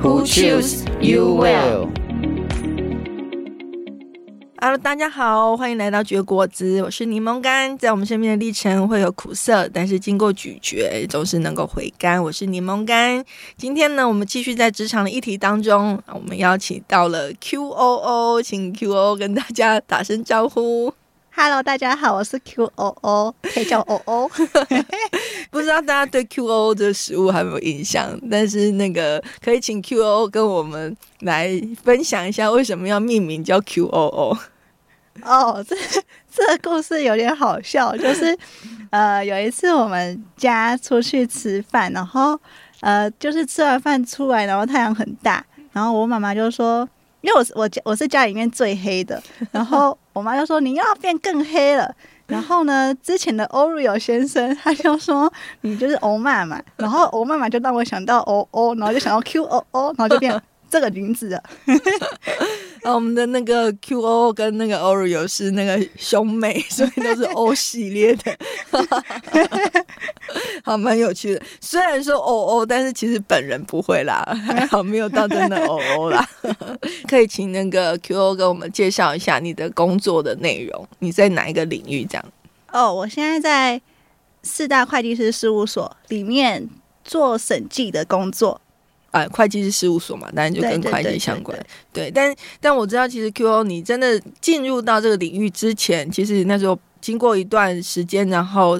Who choose you well？哈喽，大家好，欢迎来到绝果子，我是柠檬干。在我们身边的历程会有苦涩，但是经过咀嚼，总是能够回甘。我是柠檬干。今天呢，我们继续在职场的议题当中，我们邀请到了 QOO，请 QOO 跟大家打声招呼。Hello，大家好，我是 QOO，可以叫 OO。不知道大家对 QOO 这个食物还有没有印象？但是那个可以请 QOO 跟我们来分享一下，为什么要命名叫 QOO？哦，这这个故事有点好笑，就是 呃，有一次我们家出去吃饭，然后呃，就是吃完饭出来，然后太阳很大，然后我妈妈就说。因为我是我家我是家里面最黑的，然后我妈就说，你又要变更黑了，然后呢，之前的 Oreo 先生他就说你就是欧妈妈，然后欧妈妈就让我想到 OO，然后就想到 QOO，然后就变这个名字了。然后我们的那个 QO 跟那个 Oreo 是那个兄妹，所以都是 O 系列的，好蛮有趣的。虽然说哦哦但是其实本人不会啦，还好没有到真的哦哦啦。可以请那个 QO 跟我们介绍一下你的工作的内容，你在哪一个领域？这样？哦，我现在在四大会计师事务所里面做审计的工作。啊，会计师事务所嘛，当然就跟会计相关。对，但但我知道，其实 QO 你真的进入到这个领域之前，其实那时候经过一段时间，然后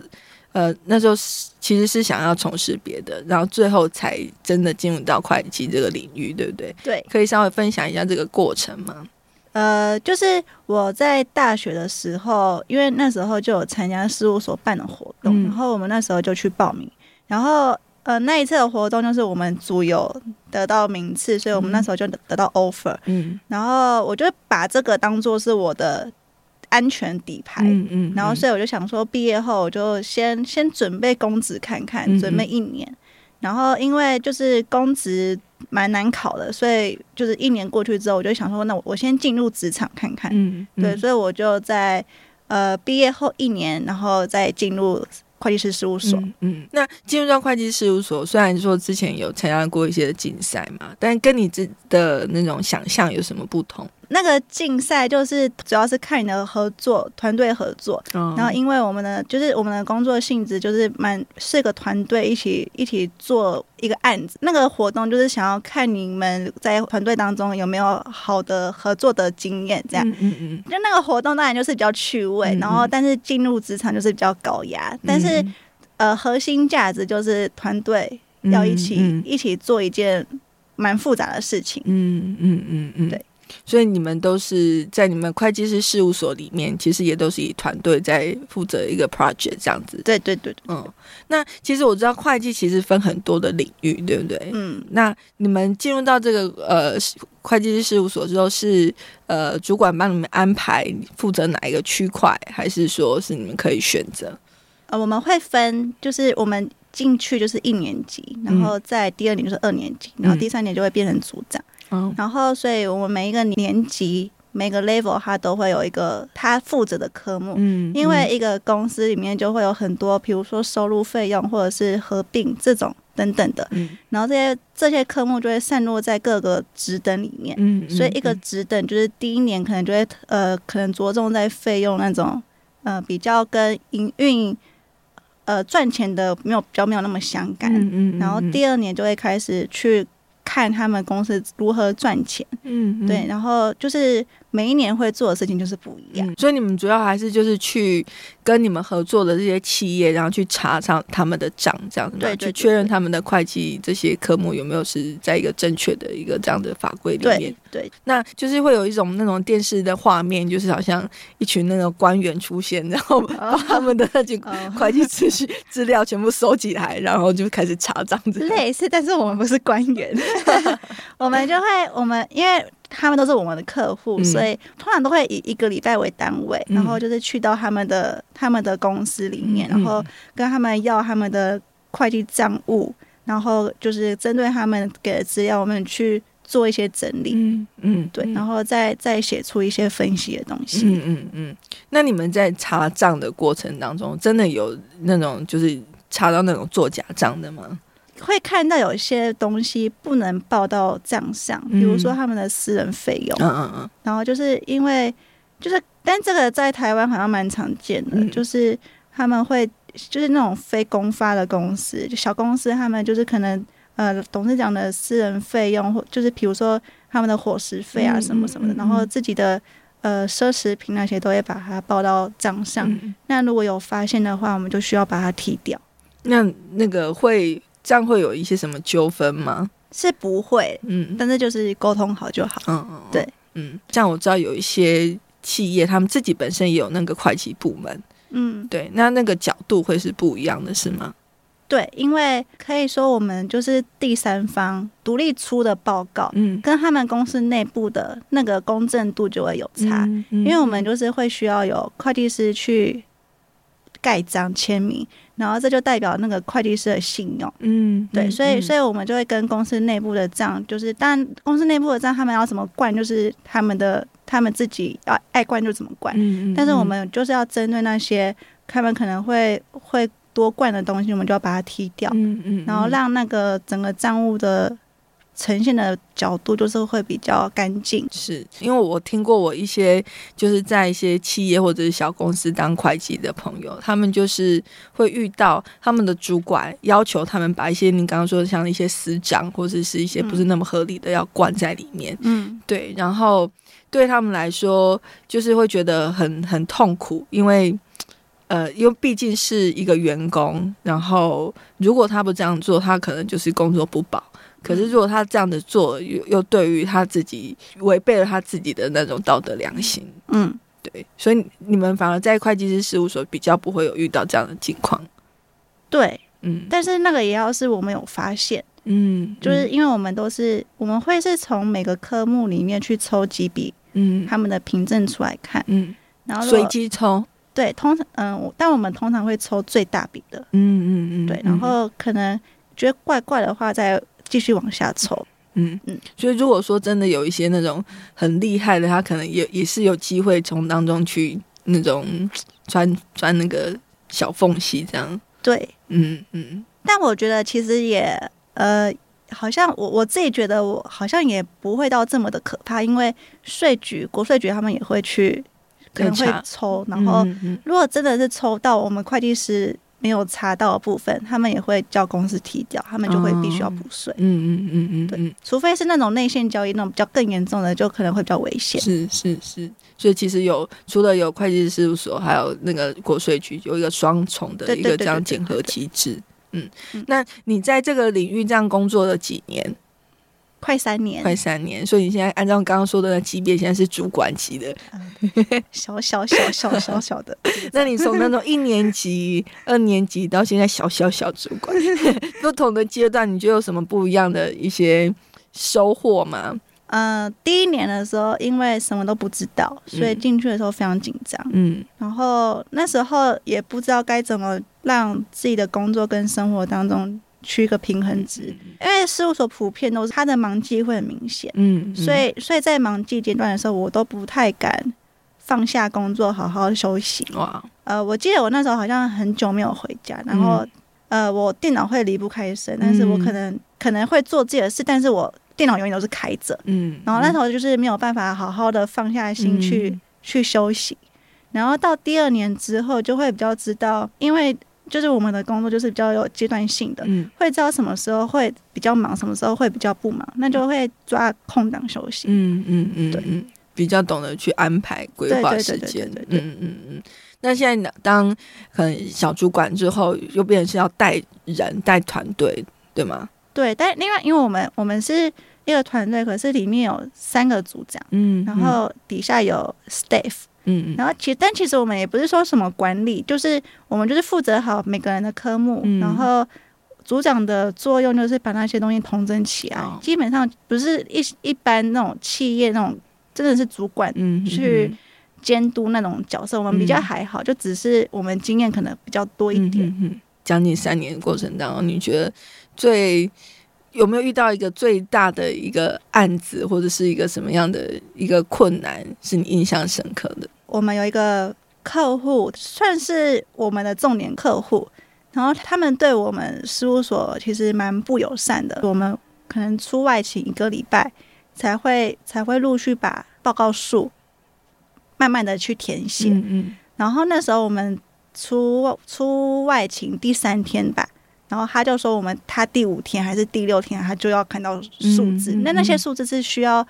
呃，那时候其实是想要从事别的，然后最后才真的进入到会计这个领域，对不对？对，可以稍微分享一下这个过程吗？呃，就是我在大学的时候，因为那时候就有参加事务所办的活动，嗯、然后我们那时候就去报名，然后。呃，那一次的活动就是我们组有得到名次，所以我们那时候就得到 offer。嗯，然后我就把这个当做是我的安全底牌。嗯嗯，嗯，然后所以我就想说，毕业后我就先先准备公职看看，准备一年。然后因为就是公职蛮难考的，所以就是一年过去之后，我就想说，那我我先进入职场看看。嗯，嗯，对，所以我就在呃毕业后一年，然后再进入。会计师事务所，嗯，嗯，那进入到会计事务所，虽然说之前有参加过一些竞赛嘛，但跟你这的那种想象有什么不同？那个竞赛就是主要是看你的合作团队合作，哦、然后因为我们的就是我们的工作性质就是蛮是个团队一起一起做一个案子，那个活动就是想要看你们在团队当中有没有好的合作的经验，这样，嗯嗯嗯，就那个活动当然就是比较趣味，嗯嗯然后但是进入职场就是比较高压，但是呃核心价值就是团队要一起一起做一件蛮复杂的事情，嗯嗯嗯嗯，对。所以你们都是在你们会计师事务所里面，其实也都是以团队在负责一个 project 这样子。对对对，嗯。那其实我知道会计其实分很多的领域，对不对？嗯。那你们进入到这个呃会计师事务所之后，是呃主管帮你们安排负责哪一个区块，还是说是你们可以选择？呃，我们会分，就是我们进去就是一年级，然后在第二年就是二年级，然后第三年就会变成组长。嗯，然后，所以我们每一个年级、每个 level，它都会有一个它负责的科目。嗯，因为一个公司里面就会有很多，比如说收入费用或者是合并这种等等的。嗯，然后这些这些科目就会散落在各个职等里面。嗯，所以一个职等就是第一年可能就会呃，可能着重在费用那种呃比较跟营运呃赚钱的没有比较没有那么相干。嗯嗯，然后第二年就会开始去。看他们公司如何赚钱，嗯，嗯，对，然后就是每一年会做的事情就是不一样。嗯，所以你们主要还是就是去跟你们合作的这些企业，然后去查查他们的账，这样子，对，去确认他们的会计这些科目有没有是在一个正确的一个这样的法规里面。对，对，那就是会有一种那种电视的画面，就是好像一群那个官员出现，然后把他们的那些会计资讯资料全部收集来，然后就开始查账子。类似，但是我们不是官员，我们就会我们因为。他们都是我们的客户，嗯、所以通常都会以一个礼拜为单位，嗯、然后就是去到他们的他们的公司里面，嗯、然后跟他们要他们的会计账务，然后就是针对他们给的资料，我们去做一些整理，嗯嗯，对，然后再再写出一些分析的东西，嗯嗯嗯。那你们在查账的过程当中，真的有那种就是查到那种做假账的吗？会看到有一些东西不能报到账上，比如说他们的私人费用，嗯嗯嗯，然后就是因为就是，但这个在台湾好像蛮常见的，嗯、就是他们会就是那种非公发的公司，就小公司，他们就是可能呃董事长的私人费用，或就是比如说他们的伙食费啊什么什么的，嗯嗯嗯、然后自己的呃奢侈品那些都会把它报到账上。嗯、那如果有发现的话，我们就需要把它踢掉。那那个会。这样会有一些什么纠纷吗？是不会，嗯，但是就是沟通好就好。嗯嗯，对，嗯，像我知道有一些企业，他们自己本身也有那个会计部门，嗯，对，那那个角度会是不一样的，是吗？对，因为可以说我们就是第三方独立出的报告，嗯，跟他们公司内部的那个公正度就会有差，嗯嗯，因为我们就是会需要有会计师去盖章签名。然后这就代表那个会计师的信用，嗯，对，所以所以我们就会跟公司内部的账，就是当然公司内部的账他们要怎么灌，就是他们的他们自己要爱灌就怎么灌，嗯，但是我们就是要针对那些他们可能会会多灌的东西，我们就要把它踢掉，嗯嗯，然后让那个整个账务的。呈现的角度就是会比较干净，是因为我听过我一些就是在一些企业或者是小公司当会计的朋友，他们就是会遇到他们的主管要求他们把一些你刚刚说的像一些私账或者是一些不是那么合理的要灌在里面，嗯，对，然后对他们来说就是会觉得很很痛苦，因为呃，因为毕竟是一个员工，然后如果他不这样做，他可能就是工作不保。可是，如果他这样子做，又又对于他自己违背了他自己的那种道德良心，嗯，对，所以你们反而在会计师事务所比较不会有遇到这样的情况，对，嗯，但是那个也要是我们有发现，嗯，就是因为我们都是我们会是从每个科目里面去抽几笔，嗯，他们的凭证出来看，嗯，然后随机抽，对，通常，嗯，但我们通常会抽最大笔的，嗯嗯嗯，对，然后可能觉得怪怪的话再。继续往下抽，嗯嗯，所以如果说真的有一些那种很厉害的，他可能也也是有机会从当中去那种钻钻那个小缝隙，这样。对，嗯嗯。但我觉得其实也呃，好像我我自己觉得我好像也不会到这么的可怕，因为税局、国税局他们也会去可能会抽，然后如果真的是抽到我们会计师。没有查到的部分，他们也会叫公司提掉，他们就会必须要补税。嗯嗯嗯嗯，对，除非是那种内线交易那种比较更严重的，就可能会比较危险。是是是，所以其实有除了有会计师事务所，还有那个国税局，有一个双重的一个这样检核机制。嗯，那你在这个领域这样工作了几年？快三年，快三年，所以你现在按照刚刚说的那级别，现在是主管级的，小小小小小小的。那你从那种一年级、二年级到现在小小小主管，不同的阶段，你觉得有什么不一样的一些收获吗？呃，第一年的时候，因为什么都不知道，所以进去的时候非常紧张。嗯，然后那时候也不知道该怎么让自己的工作跟生活当中。取一个平衡值，因为事务所普遍都是他的忙季会很明显，嗯，所以所以在忙季阶段的时候，我都不太敢放下工作好好休息。哇，呃，我记得我那时候好像很久没有回家，然后、嗯、呃，我电脑会离不开身，但是我可能可能会做自己的事，但是我电脑永远都是开着，嗯，然后那时候就是没有办法好好的放下心去、嗯、去休息，然后到第二年之后就会比较知道，因为。就是我们的工作就是比较有阶段性的，嗯，会知道什么时候会比较忙，什么时候会比较不忙，那就会抓空档休息。嗯嗯嗯，对，比较懂得去安排规划时间。嗯嗯嗯。那现在当可能小主管之后，又变成是要带人带团队，对吗？对，但另外因为我们我们是一个团队，可是里面有三个组长，嗯，然后底下有 staff，嗯，然后其但其实我们也不是说什么管理，就是我们就是负责好每个人的科目，嗯、然后组长的作用就是把那些东西统整起来，哦、基本上不是一一般那种企业那种真的是主管去。监督那种角色，我们比较还好，嗯、就只是我们经验可能比较多一点。嗯嗯，将近三年的过程当中，你觉得最有没有遇到一个最大的一个案子，或者是一个什么样的一个困难，是你印象深刻的？我们有一个客户，算是我们的重点客户，然后他们对我们事务所其实蛮不友善的。我们可能出外勤一个礼拜，才会才会陆续把报告数。慢慢的去填写，嗯嗯，然后那时候我们出出外勤第三天吧，然后他就说我们他第五天还是第六天他就要看到数字，那、嗯嗯、那些数字是需要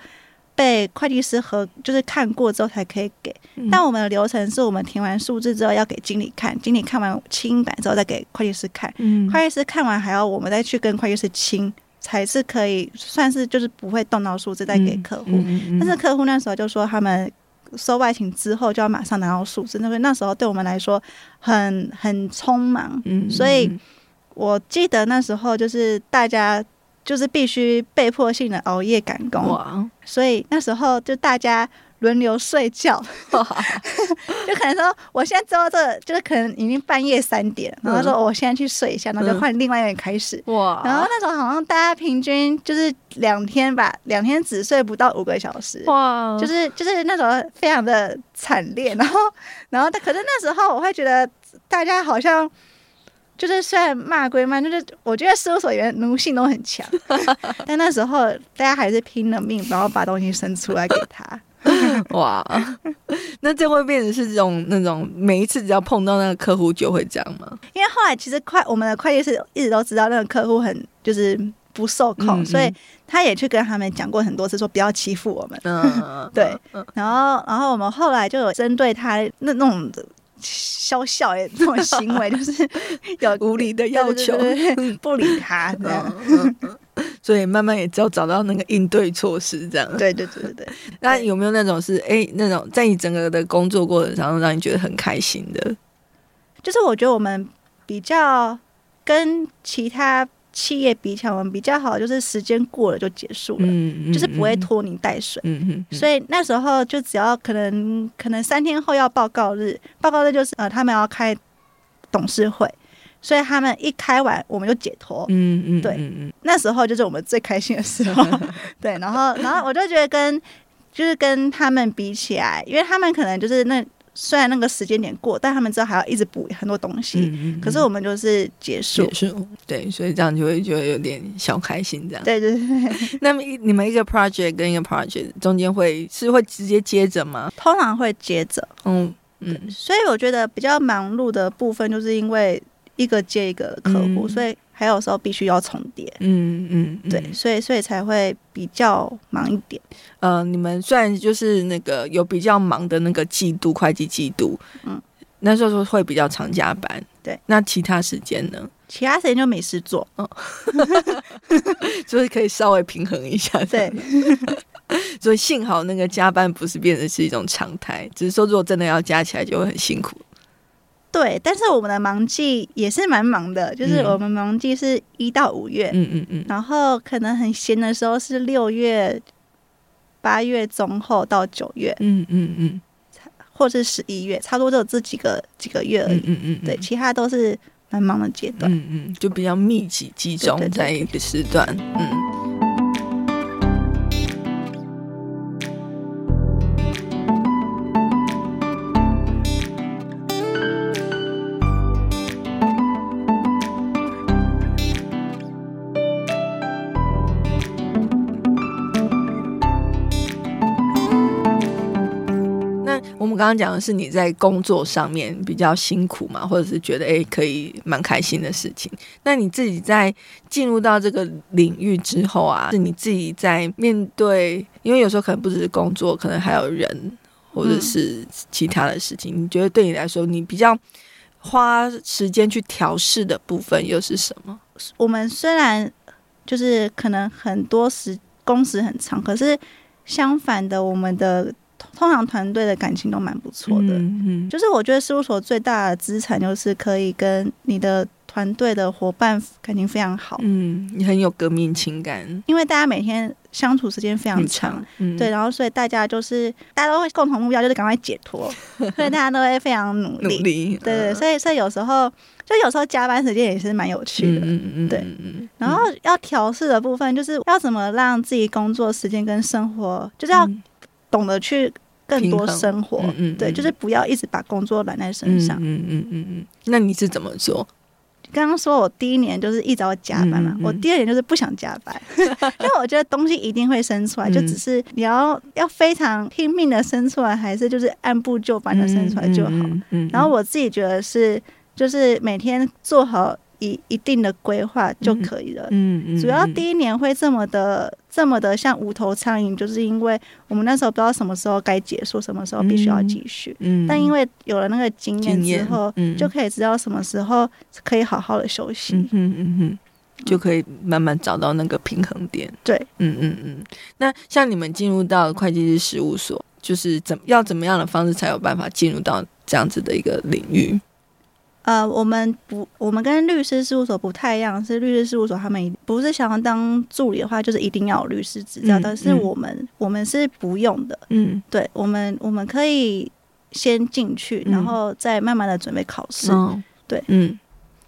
被会计师和就是看过之后才可以给，嗯、但我们的流程是我们填完数字之后要给经理看，经理看完清版之后再给会计师看，嗯，会计师看完还要我们再去跟会计师清，才是可以算是就是不会动到数字再给客户，嗯嗯嗯、但是客户那时候就说他们。收外勤之后就要马上拿到数字，那那时候对我们来说很很匆忙，嗯，所以我记得那时候就是大家就是必须被迫性的熬夜赶工，哇，所以那时候就大家。轮流睡觉，就可能说，我现在知道这个，就是可能已经半夜三点，然后说我现在去睡一下，然后就换另外一个人开始。哇！然后那时候好像大家平均就是两天吧，两天只睡不到五个小时。哇！就是就是那时候非常的惨烈，然后然后但可是那时候我会觉得大家好像就是虽然骂归骂，就是我觉得事务所员奴性都很强，但那时候大家还是拼了命，然后把东西伸出来给他。哇，那这会变成是这种那种每一次只要碰到那个客户就会这样吗？因为后来其实快我们的会计师一直都知道那个客户很就是不受控，嗯嗯，所以他也去跟他们讲过很多次，说不要欺负我们。嗯，对。然后，然后我们后来就有针对他那那种笑笑诶这种行为，就是有无理的要求，对对对，不理他这样。嗯嗯所以慢慢也只有找到那个应对措施，这样。对对对对对。那有没有那种是哎、欸，那种在你整个的工作过程当中，让你觉得很开心的？就是我觉得我们比较跟其他企业比起来，我们比较好，就是时间过了就结束了，嗯嗯、就是不会拖泥带水。所以那时候就只要可能可能三天后要报告日，报告日就是呃他们要开董事会。所以他们一开完，我们就解脱。嗯嗯，对，嗯、那时候就是我们最开心的时候。对，然后，然后我就觉得跟就是跟他们比起来，因为他们可能就是那虽然那个时间点过，但他们知道还要一直补很多东西。嗯嗯，可是我们就是结束。结束。对，所以这样就会觉得有点小开心这样。对对对。那么你们一个 project 跟一个 project 中间会是会直接接着吗？通常会接着。嗯嗯。所以我觉得比较忙碌的部分，就是因为。一个接一个的客户，嗯、所以还有时候必须要重叠、嗯。嗯嗯，对，所以所以才会比较忙一点。呃，你们虽然就是那个有比较忙的那个季度会计季度，嗯，那时候会比较常加班。对，那其他时间呢？其他时间就没事做，嗯，就是可以稍微平衡一下。对，所以幸好那个加班不是变成是一种常态，只是说如果真的要加起来就会很辛苦。对，但是我们的忙季也是蛮忙的，就是我们忙季是一到五月，嗯嗯嗯，然后可能很闲的时候是六月、八月中后到九月，嗯嗯嗯，或是十一月，差不多就这几个几个月而已，嗯嗯嗯，对，其他都是蛮忙的阶段，嗯嗯，就比较密集集中在一个时段，嗯。刚讲的是你在工作上面比较辛苦嘛，或者是觉得诶可以蛮开心的事情。那你自己在进入到这个领域之后啊，是你自己在面对，因为有时候可能不只是工作，可能还有人或者是其他的事情。你觉得对你来说，你比较花时间去调试的部分又是什么？我们虽然就是可能很多时工时很长，可是相反的，我们的。通常团队的感情都蛮不错的，嗯嗯，就是我觉得事务所最大的资产就是可以跟你的团队的伙伴感情非常好，嗯，你很有革命情感，因为大家每天相处时间非常长，嗯，对，然后所以大家就是大家都会共同目标就是赶快解脱，所以大家都会非常努力，努力，对对，所以所以有时候就有时候加班时间也是蛮有趣的，嗯嗯对，然后要调试的部分就是要怎么让自己工作时间跟生活就是要懂得去。更多生活，嗯，嗯，对，就是不要一直把工作揽在身上，嗯嗯嗯嗯。那你是怎么做？刚刚说我第一年就是一直要加班嘛，嗯嗯、我第二年就是不想加班，因为我觉得东西一定会生出来，嗯、就只是你要要非常拼命的生出来，还是就是按部就班的生出来就好。嗯、然后我自己觉得是，就是每天做好。一一定的规划就可以了。嗯嗯，主要第一年会这么的这么的像无头苍蝇，就是因为我们那时候不知道什么时候该结束，什么时候必须要继续。嗯，但因为有了那个经验之后，就可以知道什么时候可以好好的休息。嗯嗯嗯，就可以慢慢找到那个平衡点。对，嗯嗯嗯。那像你们进入到会计师事务所，就是怎要怎么样的方式才有办法进入到这样子的一个领域？呃，我们不，我们跟律师事务所不太一样，是律师事务所他们不是想要当助理的话，就是一定要有律师执照，嗯、但是我们、嗯、我们是不用的。嗯，对，我们我们可以先进去，然后再慢慢的准备考试。嗯、对，嗯，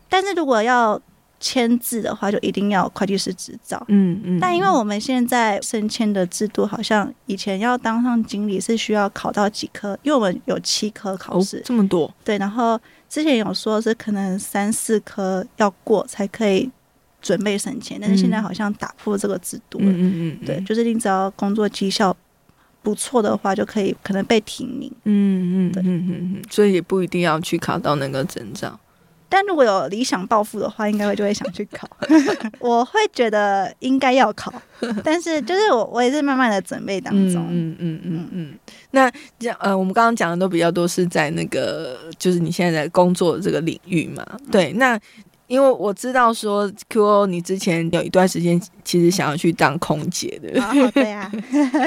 但是如果要签字的话，就一定要会计师执照。嗯嗯。但因为我们现在升迁的制度，好像以前要当上经理是需要考到几科，因为我们有七科考试。哦，这么多。对，然后。之前有说是可能三四科要过才可以准备升迁，但是现在好像打破这个制度了。嗯嗯嗯，对，就是你只要工作绩效不错的话，就可以可能被提名。嗯嗯，对，嗯嗯嗯，所以也不一定要去考到那个证照。但如果有理想抱负的话，应该会就会想去考。我会觉得应该要考，但是就是我我也是慢慢的准备当中。嗯嗯嗯嗯嗯。那这样呃，我们刚刚讲的都比较多是在那个就是你现在在工作的这个领域嘛。对，那因为我知道说 QO 你之前有一段时间其实想要去当空姐的。哦，对啊。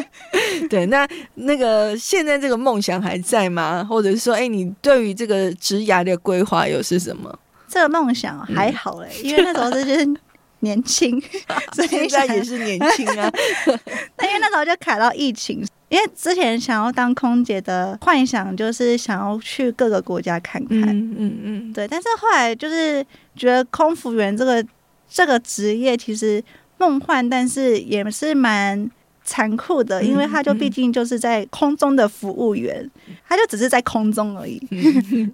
对，那那个现在这个梦想还在吗？或者是说，哎，你对于这个职涯的规划又是什么？这个梦想还好嘞，嗯、因为那时候是就是年轻，所以现在也是年轻啊。那因为那时候就卡到疫情，因为之前想要当空姐的幻想就是想要去各个国家看看，嗯嗯，嗯嗯对。但是后来就是觉得空服员这个这个职业其实梦幻，但是也是蛮。残酷的，因为他就毕竟就是在空中的服务员，他就只是在空中而已。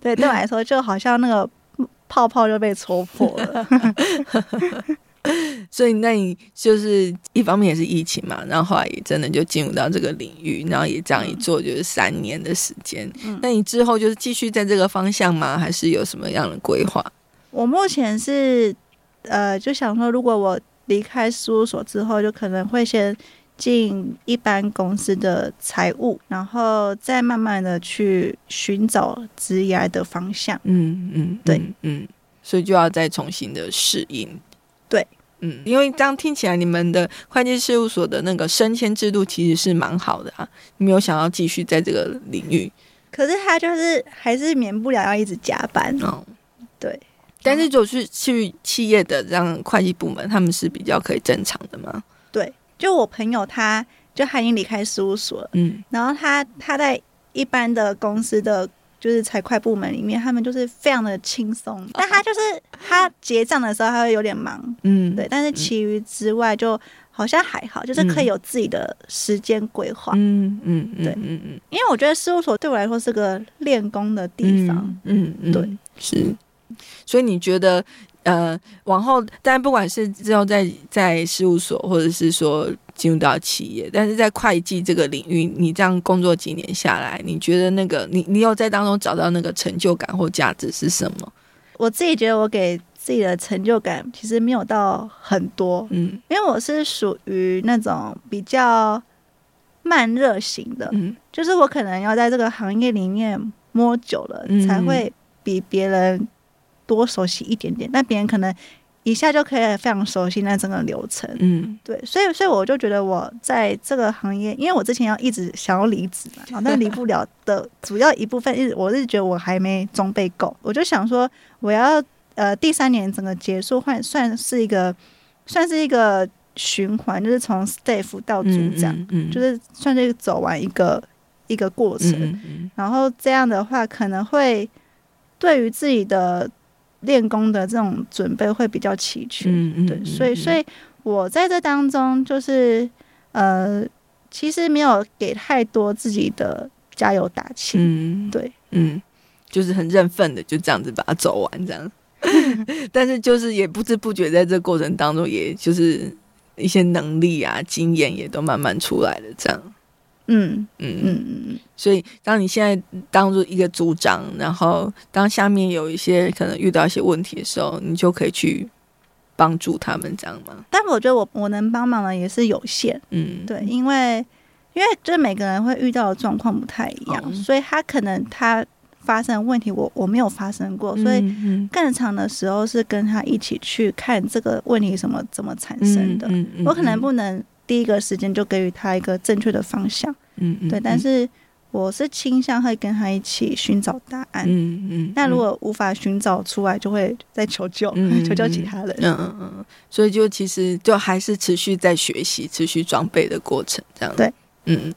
对，对我来说，就好像那个泡泡就被戳破了。所以，那你就是一方面也是疫情嘛，然后后来也真的就进入到这个领域，然后也这样一做就是三年的时间。嗯、那你之后就是继续在这个方向吗？还是有什么样的规划？我目前是呃，就想说，如果我离开事务所之后，就可能会先。进一般公司的财务，然后再慢慢的去寻找职业的方向。嗯嗯，对，嗯，所以就要再重新的适应。对，嗯，因为这样听起来，你们的会计事务所的那个升迁制度其实是蛮好的啊。你没有想要继续在这个领域，可是他就是还是免不了要一直加班哦。对，但是就是去企业的这样会计部门，他们是比较可以正常的吗？对。就我朋友他，他就他已经离开事务所了，嗯，然后他他在一般的公司的就是财会部门里面，他们就是非常的轻松，但他就是 他结账的时候他会有点忙，嗯，对，但是其余之外就好像还好，就是可以有自己的时间规划，嗯嗯，对，嗯嗯，因为我觉得事务所对我来说是个练功的地方，嗯嗯，对，是，所以你觉得呃，往后，但不管是之后在在事务所，或者是说进入到企业，但是在会计这个领域，你这样工作几年下来，你觉得那个你你有在当中找到那个成就感或价值是什么？我自己觉得我给自己的成就感其实没有到很多，嗯，因为我是属于那种比较慢热型的，嗯，就是我可能要在这个行业里面摸久了，嗯，才会比别人。多熟悉一点点，那别人可能一下就可以非常熟悉那整个流程。嗯，对，所以所以我就觉得我在这个行业，因为我之前要一直想要离职嘛，但离不了的主要一部分，是我是觉得我还没装备够，我就想说我要呃第三年整个结束，换算是一个算是一个循环，就是从 staff 到组长，嗯，嗯，嗯，就是算是走完一个一个过程，嗯嗯，然后这样的话可能会对于自己的。练功的这种准备会比较齐全，嗯嗯、对，所以所以我在这当中就是呃，其实没有给太多自己的加油打气，嗯，对，嗯，就是很认份的就这样子把它走完这样，但是就是也不知不觉在这过程当中，也就是一些能力啊、经验也都慢慢出来了这样。嗯嗯嗯嗯，所以当你现在当做一个组长，然后当下面有一些可能遇到一些问题的时候，你就可以去帮助他们，这样吗？但我觉得我我能帮忙的也是有限，嗯，对，因为因为就是每个人会遇到的状况不太一样，哦、所以他可能他发生的问题我我没有发生过，所以更长的时候是跟他一起去看这个问题什么怎么产生的，嗯嗯嗯、我可能不能。第一个时间就给予他一个正确的方向，嗯，嗯对，但是我是倾向会跟他一起寻找答案，嗯嗯。那、嗯、如果无法寻找出来，就会再求救，嗯、求救其他人，嗯嗯嗯。所以就其实就还是持续在学习、持续装备的过程，这样对，嗯。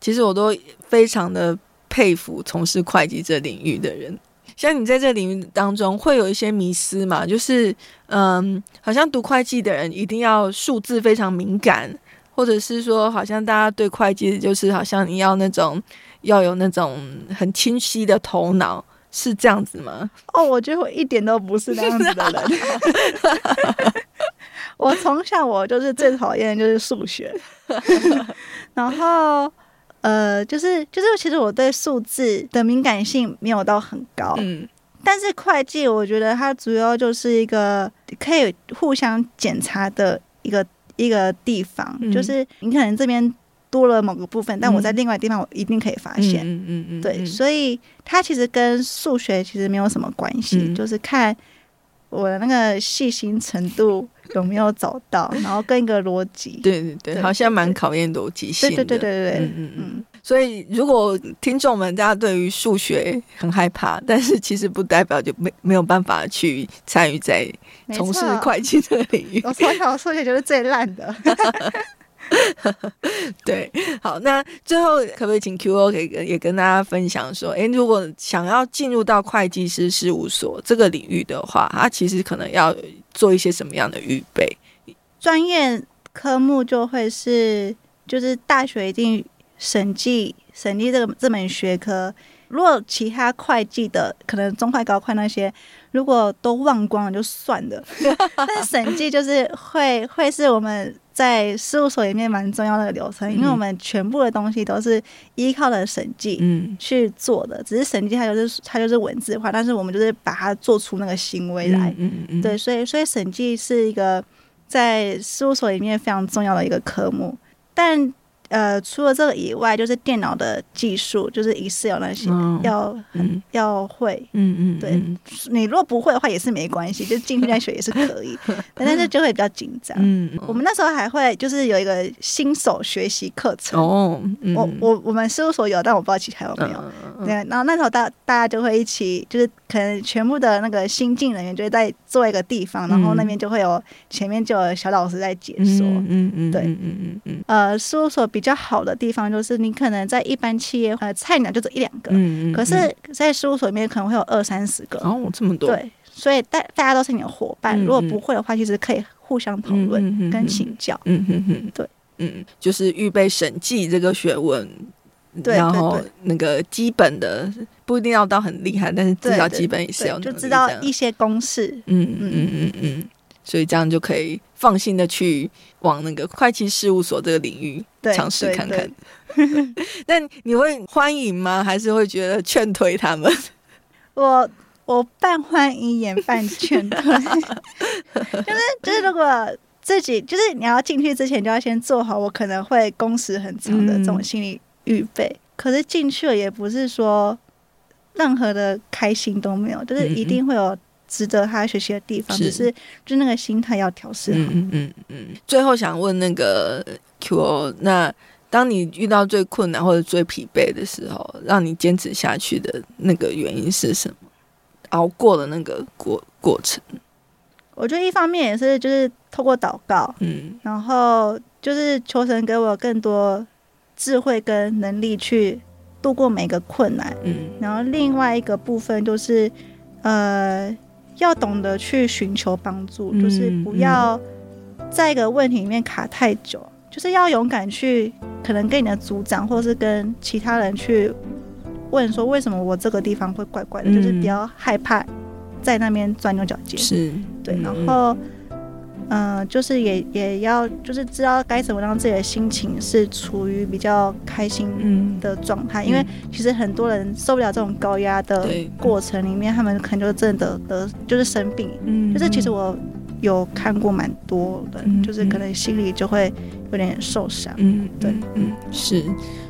其实我都非常的佩服从事会计这领域的人。像你在这领域当中会有一些迷思嘛？就是嗯，好像读会计的人一定要数字非常敏感。或者是说，好像大家对会计就是好像你要那种要有那种很清晰的头脑，是这样子吗？哦，我觉得我一点都不是那样子的人。我从小我就是最讨厌的就是数学，然后呃，就是就是其实我对数字的敏感性没有到很高，嗯，但是会计我觉得它主要就是一个可以互相检查的一个。一个地方，嗯、就是你可能这边多了某个部分，嗯、但我在另外地方我一定可以发现。嗯嗯嗯，对，所以它其实跟数学其实没有什么关系，嗯、就是看我的那个细心程度有没有找到，然后跟一个逻辑。对对对，好像蛮考验逻辑性的。对对对对对对，嗯嗯嗯。所以，如果听众们大家对于数学很害怕，但是其实不代表就没没有办法去参与在从事会计的领域。我从小数学就是最烂的。对，好，那最后可不可以请 QO 可以也跟大家分享说，诶，如果想要进入到会计师事务所这个领域的话，他其实可能要做一些什么样的预备？专业科目就会是，就是大学一定。审计，审计这个这门学科，如果其他会计的可能中会高会那些，如果都忘光了就算了。但审计就是会会是我们在事务所里面蛮重要的流程，因为我们全部的东西都是依靠的审计去做的。只是审计它就是它就是文字化，但是我们就是把它做出那个行为来。对，所以所以审计是一个在事务所里面非常重要的一个科目，但。呃，除了这个以外，就是电脑的技术，就是 Excel 那些、哦、要很、嗯、要会，嗯嗯，对，你如果不会的话也是没关系，就进去再学也是可以，但是就会比较紧张。嗯，我们那时候还会就是有一个新手学习课程哦，嗯、我我我们事务所有，但我不知道其他有没有。嗯、对，然后那时候大大家就会一起，就是可能全部的那个新进人员就会在做一个地方，然后那边就会有前面就有小老师在解说。嗯嗯嗯，对，嗯嗯嗯，呃，事务所比较好的地方就是，你可能在一般企业，呃，菜鸟就这一两个，嗯嗯，可是，在事务所里面可能会有二三十个，哦，这么多，对，所以大大家都是你的伙伴，如果不会的话，其实可以互相讨论跟请教，嗯嗯嗯，对，嗯，就是预备审计这个学问，对，然后那个基本的不一定要到很厉害，但是至少基本也是要就知道一些公式。嗯嗯嗯嗯嗯，所以这样就可以放心的去往那个会计事务所这个领域尝试看看。那你会欢迎吗？还是会觉得劝退他们？我我半欢迎也半劝退，就是就是如果。自己就是你要进去之前就要先做好，我可能会工时很长的这种心理预备。嗯、可是进去了也不是说任何的开心都没有，就是一定会有值得他学习的地方，嗯、只是就那个心态要调试好。嗯嗯嗯。最后想问那个 QO，那当你遇到最困难或者最疲惫的时候，让你坚持下去的那个原因是什么？熬过了那个过过程。我觉得一方面也是就是透过祷告，嗯，然后就是求神给我更多智慧跟能力去度过每个困难，嗯，然后另外一个部分就是，呃，要懂得去寻求帮助，嗯，就是不要在一个问题里面卡太久，就是要勇敢去可能跟你的组长或是跟其他人去问说为什么我这个地方会怪怪的，嗯，就是比较害怕。在那边钻牛角尖，是。对，然后，嗯、呃，就是也也要就是知道该怎么让自己的心情是处于比较开心的状态，嗯、因为其实很多人受不了这种高压的过程里面，他们可能就真的得得就是生病，嗯，就是其实我有看过蛮多的，嗯、就是可能心里就会有点受伤，嗯，对，嗯，是。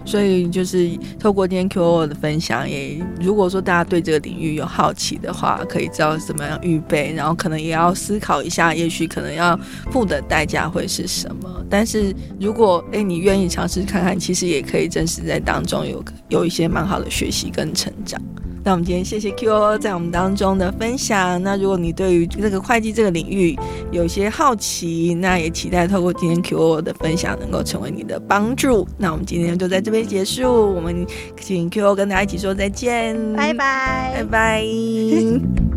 所以就是透过今天 QO 的分享，也如果说大家对这个领域有好奇的话，可以知道怎么样预备，然后可能也要思考一下，也许可能要付的代价会是什么。但是如果诶你愿意尝试看看，其实也可以真实在当中有有一些蛮好的学习跟成长。那我们今天谢谢 QO 在我们当中的分享。那如果你对于这个会计这个领域有一些好奇，那也期待透过今天 QO 的分享能够成为你的帮助。那我们今天就在这边结束，我们请 QO 跟大家一起说再见，拜拜，拜拜。